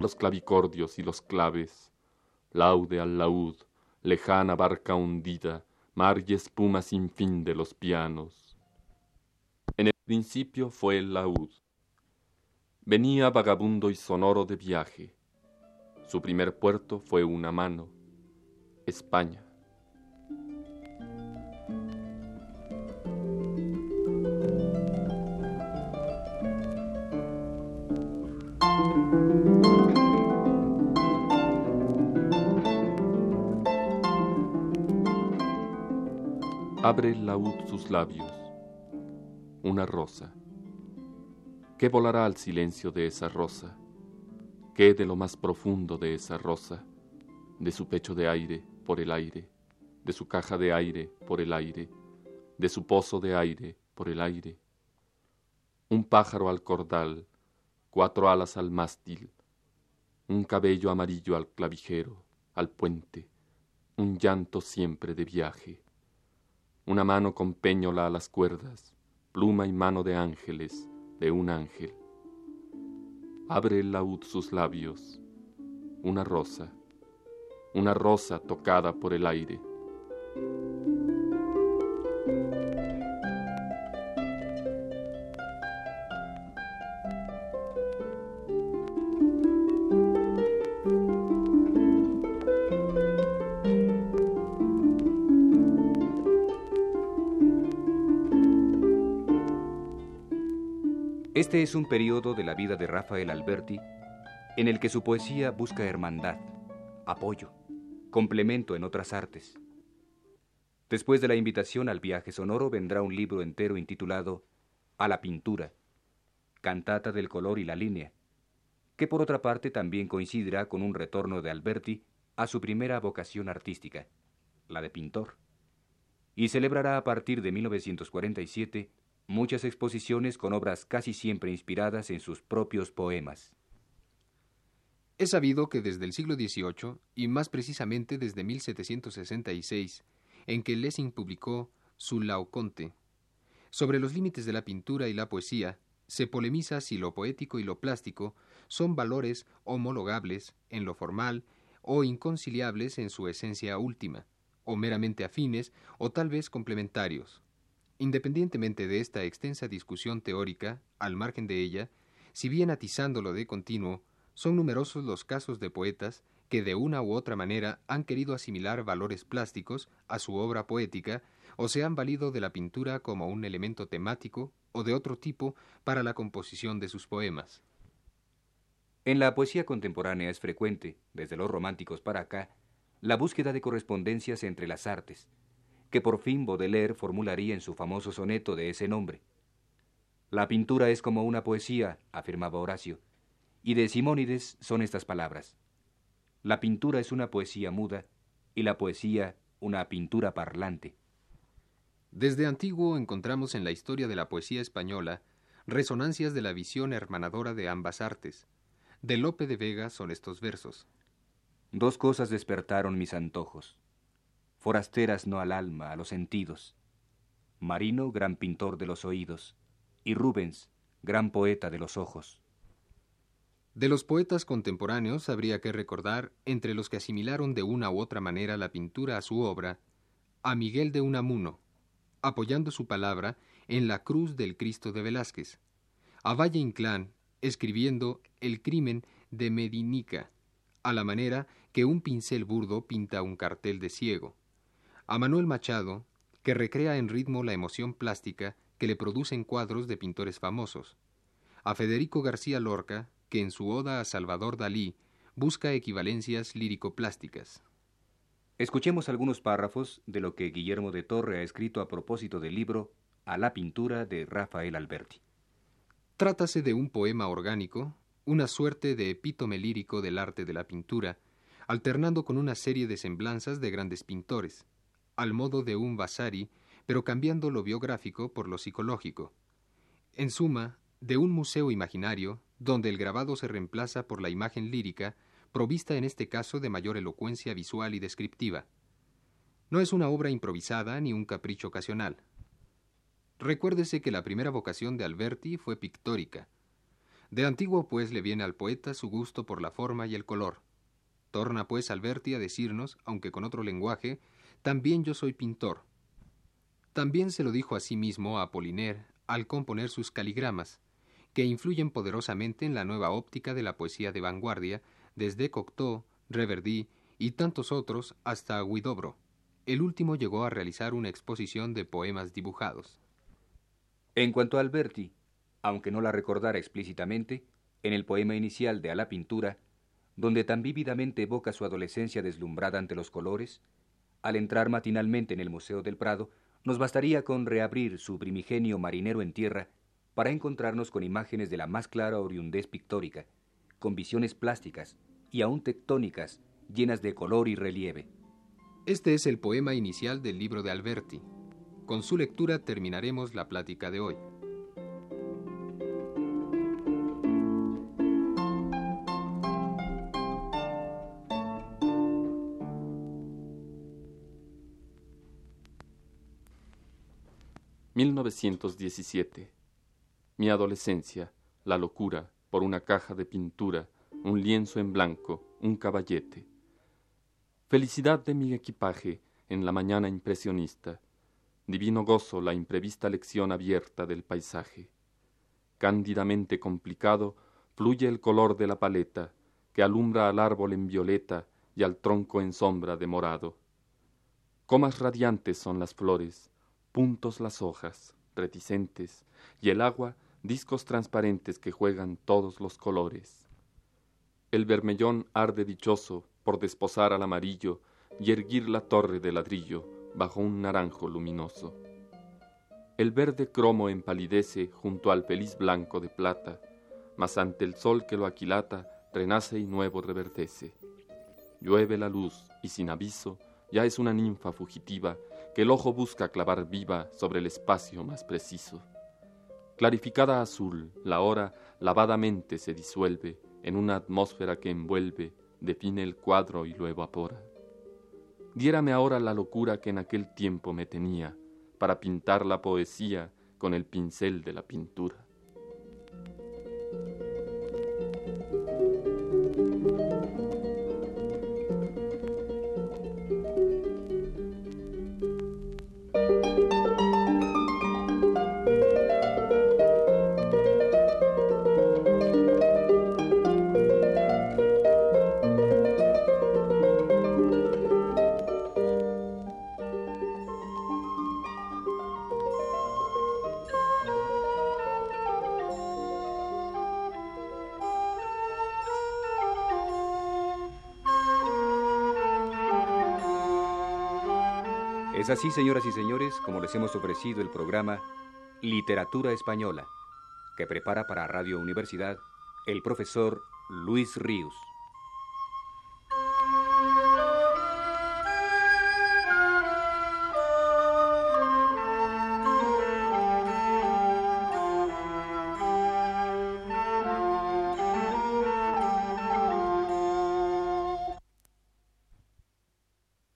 los clavicordios y los claves. Laude al laúd, lejana barca hundida, mar y espuma sin fin de los pianos. En el principio fue el laúd. Venía vagabundo y sonoro de viaje. Su primer puerto fue una mano, España. Abre el laúd sus labios, una rosa. ¿Qué volará al silencio de esa rosa? ¿Qué de lo más profundo de esa rosa? De su pecho de aire por el aire, de su caja de aire por el aire, de su pozo de aire por el aire. Un pájaro al cordal, cuatro alas al mástil, un cabello amarillo al clavijero, al puente, un llanto siempre de viaje una mano con péñola a las cuerdas, pluma y mano de ángeles, de un ángel. Abre el laúd sus labios, una rosa, una rosa tocada por el aire. Este es un periodo de la vida de Rafael Alberti en el que su poesía busca hermandad, apoyo, complemento en otras artes. Después de la invitación al viaje sonoro vendrá un libro entero intitulado A la pintura, cantata del color y la línea, que por otra parte también coincidirá con un retorno de Alberti a su primera vocación artística, la de pintor, y celebrará a partir de 1947 muchas exposiciones con obras casi siempre inspiradas en sus propios poemas. Es sabido que desde el siglo XVIII, y más precisamente desde 1766, en que Lessing publicó su Laoconte, sobre los límites de la pintura y la poesía, se polemiza si lo poético y lo plástico son valores homologables en lo formal o inconciliables en su esencia última, o meramente afines o tal vez complementarios. Independientemente de esta extensa discusión teórica, al margen de ella, si bien atizándolo de continuo, son numerosos los casos de poetas que de una u otra manera han querido asimilar valores plásticos a su obra poética o se han valido de la pintura como un elemento temático o de otro tipo para la composición de sus poemas. En la poesía contemporánea es frecuente, desde los románticos para acá, la búsqueda de correspondencias entre las artes, que por fin Baudelaire formularía en su famoso soneto de ese nombre. La pintura es como una poesía, afirmaba Horacio, y de Simónides son estas palabras. La pintura es una poesía muda y la poesía una pintura parlante. Desde antiguo encontramos en la historia de la poesía española resonancias de la visión hermanadora de ambas artes. De Lope de Vega son estos versos. Dos cosas despertaron mis antojos forasteras no al alma, a los sentidos. Marino, gran pintor de los oídos, y Rubens, gran poeta de los ojos. De los poetas contemporáneos habría que recordar, entre los que asimilaron de una u otra manera la pintura a su obra, a Miguel de Unamuno, apoyando su palabra en la cruz del Cristo de Velázquez, a Valle Inclán, escribiendo El crimen de Medinica, a la manera que un pincel burdo pinta un cartel de ciego, a Manuel Machado, que recrea en ritmo la emoción plástica que le producen cuadros de pintores famosos, a Federico García Lorca, que en su oda a Salvador Dalí busca equivalencias lírico-plásticas. Escuchemos algunos párrafos de lo que Guillermo de Torre ha escrito a propósito del libro A la pintura de Rafael Alberti. Trátase de un poema orgánico, una suerte de epítome lírico del arte de la pintura, alternando con una serie de semblanzas de grandes pintores al modo de un Vasari, pero cambiando lo biográfico por lo psicológico. En suma, de un museo imaginario, donde el grabado se reemplaza por la imagen lírica, provista en este caso de mayor elocuencia visual y descriptiva. No es una obra improvisada ni un capricho ocasional. Recuérdese que la primera vocación de Alberti fue pictórica. De antiguo, pues, le viene al poeta su gusto por la forma y el color. Torna, pues, Alberti a decirnos, aunque con otro lenguaje, también yo soy pintor. También se lo dijo a sí mismo a Apollinaire al componer sus caligramas, que influyen poderosamente en la nueva óptica de la poesía de vanguardia, desde Cocteau, Reverdy y tantos otros hasta Guidobro. El último llegó a realizar una exposición de poemas dibujados. En cuanto a Alberti, aunque no la recordara explícitamente, en el poema inicial de A la pintura, donde tan vívidamente evoca su adolescencia deslumbrada ante los colores, al entrar matinalmente en el Museo del Prado, nos bastaría con reabrir su primigenio marinero en tierra para encontrarnos con imágenes de la más clara oriundez pictórica, con visiones plásticas y aún tectónicas llenas de color y relieve. Este es el poema inicial del libro de Alberti. Con su lectura terminaremos la plática de hoy. 1917. Mi adolescencia, la locura, por una caja de pintura, un lienzo en blanco, un caballete. Felicidad de mi equipaje en la mañana impresionista. Divino gozo la imprevista lección abierta del paisaje. Cándidamente complicado fluye el color de la paleta que alumbra al árbol en violeta y al tronco en sombra de morado. Comas radiantes son las flores, puntos las hojas, reticentes, y el agua discos transparentes que juegan todos los colores. El vermellón arde dichoso por desposar al amarillo y erguir la torre de ladrillo bajo un naranjo luminoso. El verde cromo empalidece junto al feliz blanco de plata, mas ante el sol que lo aquilata renace y nuevo reverdece. Llueve la luz y sin aviso ya es una ninfa fugitiva que el ojo busca clavar viva sobre el espacio más preciso. Clarificada azul, la hora lavadamente se disuelve en una atmósfera que envuelve, define el cuadro y lo evapora. Diérame ahora la locura que en aquel tiempo me tenía para pintar la poesía con el pincel de la pintura. Es así, señoras y señores, como les hemos ofrecido el programa Literatura Española, que prepara para Radio Universidad el profesor Luis Ríos.